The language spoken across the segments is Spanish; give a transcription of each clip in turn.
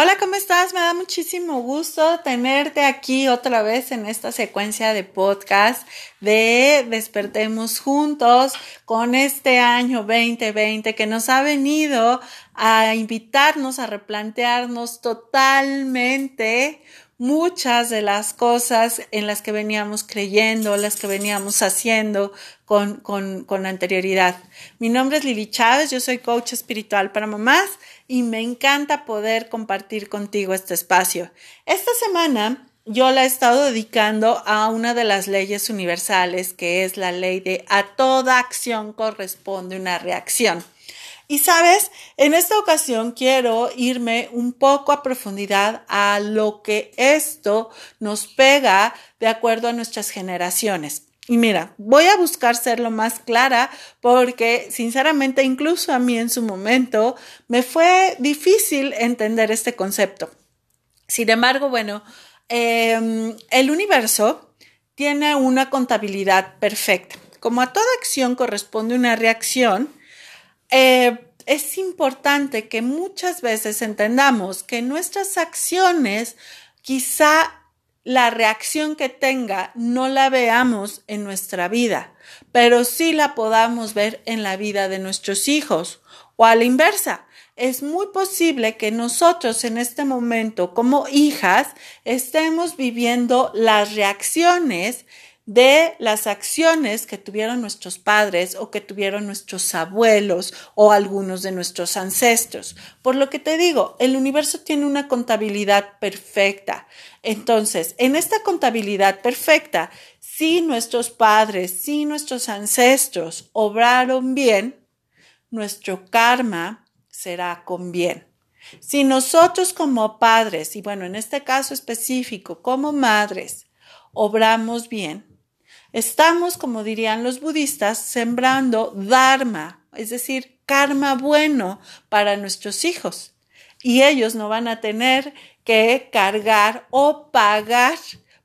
Hola, ¿cómo estás? Me da muchísimo gusto tenerte aquí otra vez en esta secuencia de podcast de Despertemos Juntos con este año 2020 que nos ha venido a invitarnos a replantearnos totalmente muchas de las cosas en las que veníamos creyendo, las que veníamos haciendo con, con, con anterioridad. Mi nombre es Lili Chávez, yo soy coach espiritual para mamás y me encanta poder compartir contigo este espacio. Esta semana yo la he estado dedicando a una de las leyes universales, que es la ley de a toda acción corresponde una reacción. Y sabes, en esta ocasión quiero irme un poco a profundidad a lo que esto nos pega de acuerdo a nuestras generaciones. Y mira, voy a buscar ser lo más clara porque sinceramente incluso a mí en su momento me fue difícil entender este concepto. Sin embargo, bueno, em, el universo tiene una contabilidad perfecta. Como a toda acción corresponde una reacción, eh, es importante que muchas veces entendamos que nuestras acciones quizá la reacción que tenga no la veamos en nuestra vida, pero sí la podamos ver en la vida de nuestros hijos o a la inversa. Es muy posible que nosotros en este momento como hijas estemos viviendo las reacciones de las acciones que tuvieron nuestros padres o que tuvieron nuestros abuelos o algunos de nuestros ancestros. Por lo que te digo, el universo tiene una contabilidad perfecta. Entonces, en esta contabilidad perfecta, si nuestros padres, si nuestros ancestros obraron bien, nuestro karma será con bien. Si nosotros como padres, y bueno, en este caso específico, como madres, obramos bien, Estamos, como dirían los budistas, sembrando dharma, es decir, karma bueno para nuestros hijos. Y ellos no van a tener que cargar o pagar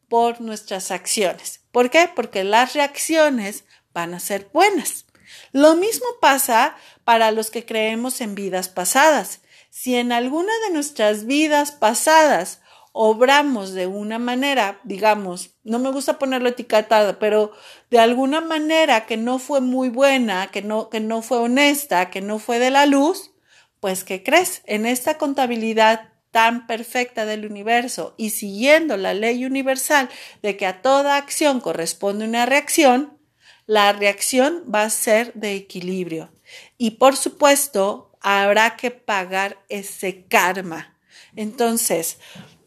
por nuestras acciones. ¿Por qué? Porque las reacciones van a ser buenas. Lo mismo pasa para los que creemos en vidas pasadas. Si en alguna de nuestras vidas pasadas obramos de una manera, digamos, no me gusta ponerlo etiquetada, pero de alguna manera que no fue muy buena, que no, que no fue honesta, que no fue de la luz, pues ¿qué crees? En esta contabilidad tan perfecta del universo y siguiendo la ley universal de que a toda acción corresponde una reacción, la reacción va a ser de equilibrio. Y por supuesto, habrá que pagar ese karma. Entonces,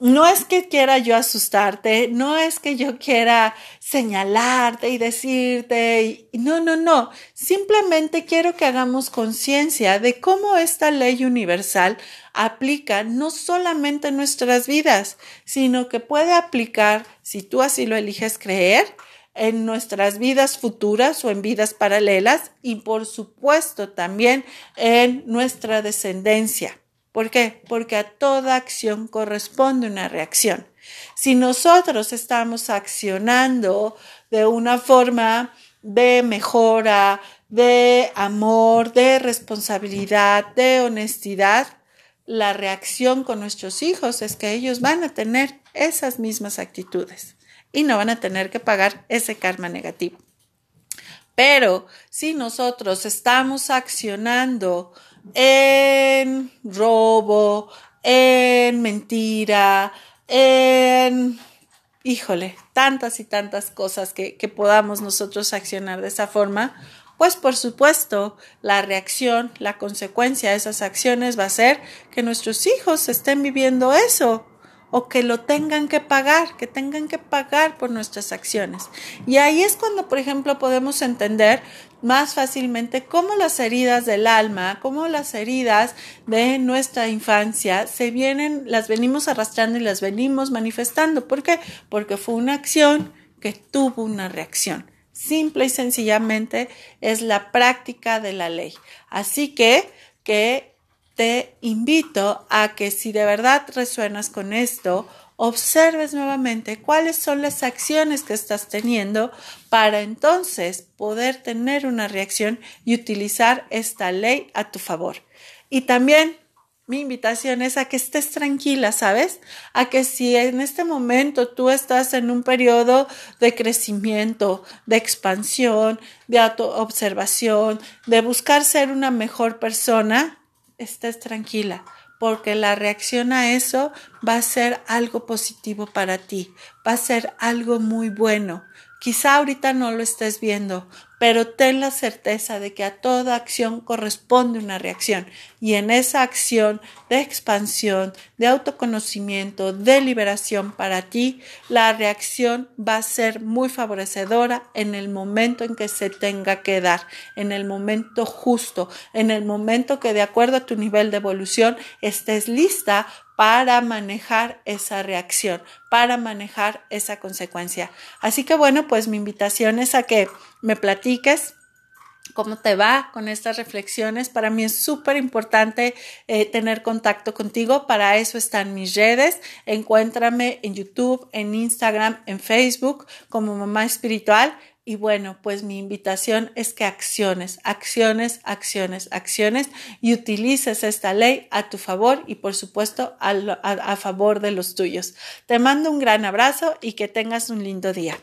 no es que quiera yo asustarte, no es que yo quiera señalarte y decirte, no, no, no, simplemente quiero que hagamos conciencia de cómo esta ley universal aplica no solamente en nuestras vidas, sino que puede aplicar, si tú así lo eliges creer, en nuestras vidas futuras o en vidas paralelas y por supuesto también en nuestra descendencia. ¿Por qué? Porque a toda acción corresponde una reacción. Si nosotros estamos accionando de una forma de mejora, de amor, de responsabilidad, de honestidad, la reacción con nuestros hijos es que ellos van a tener esas mismas actitudes y no van a tener que pagar ese karma negativo. Pero si nosotros estamos accionando en robo, en mentira, en, híjole, tantas y tantas cosas que, que podamos nosotros accionar de esa forma, pues por supuesto la reacción, la consecuencia de esas acciones va a ser que nuestros hijos estén viviendo eso o que lo tengan que pagar, que tengan que pagar por nuestras acciones. Y ahí es cuando, por ejemplo, podemos entender más fácilmente cómo las heridas del alma, cómo las heridas de nuestra infancia se vienen, las venimos arrastrando y las venimos manifestando. ¿Por qué? Porque fue una acción que tuvo una reacción. Simple y sencillamente es la práctica de la ley. Así que, que te invito a que si de verdad resuenas con esto, observes nuevamente cuáles son las acciones que estás teniendo para entonces poder tener una reacción y utilizar esta ley a tu favor. Y también mi invitación es a que estés tranquila, ¿sabes? A que si en este momento tú estás en un periodo de crecimiento, de expansión, de autoobservación, de buscar ser una mejor persona, estés tranquila, porque la reacción a eso va a ser algo positivo para ti, va a ser algo muy bueno. Quizá ahorita no lo estés viendo, pero ten la certeza de que a toda acción corresponde una reacción y en esa acción de expansión, de autoconocimiento, de liberación para ti, la reacción va a ser muy favorecedora en el momento en que se tenga que dar, en el momento justo, en el momento que de acuerdo a tu nivel de evolución estés lista para manejar esa reacción, para manejar esa consecuencia. Así que bueno, pues mi invitación es a que me platiques cómo te va con estas reflexiones. Para mí es súper importante eh, tener contacto contigo. Para eso están mis redes. Encuéntrame en YouTube, en Instagram, en Facebook como Mamá Espiritual. Y bueno, pues mi invitación es que acciones, acciones, acciones, acciones y utilices esta ley a tu favor y por supuesto a, a favor de los tuyos. Te mando un gran abrazo y que tengas un lindo día.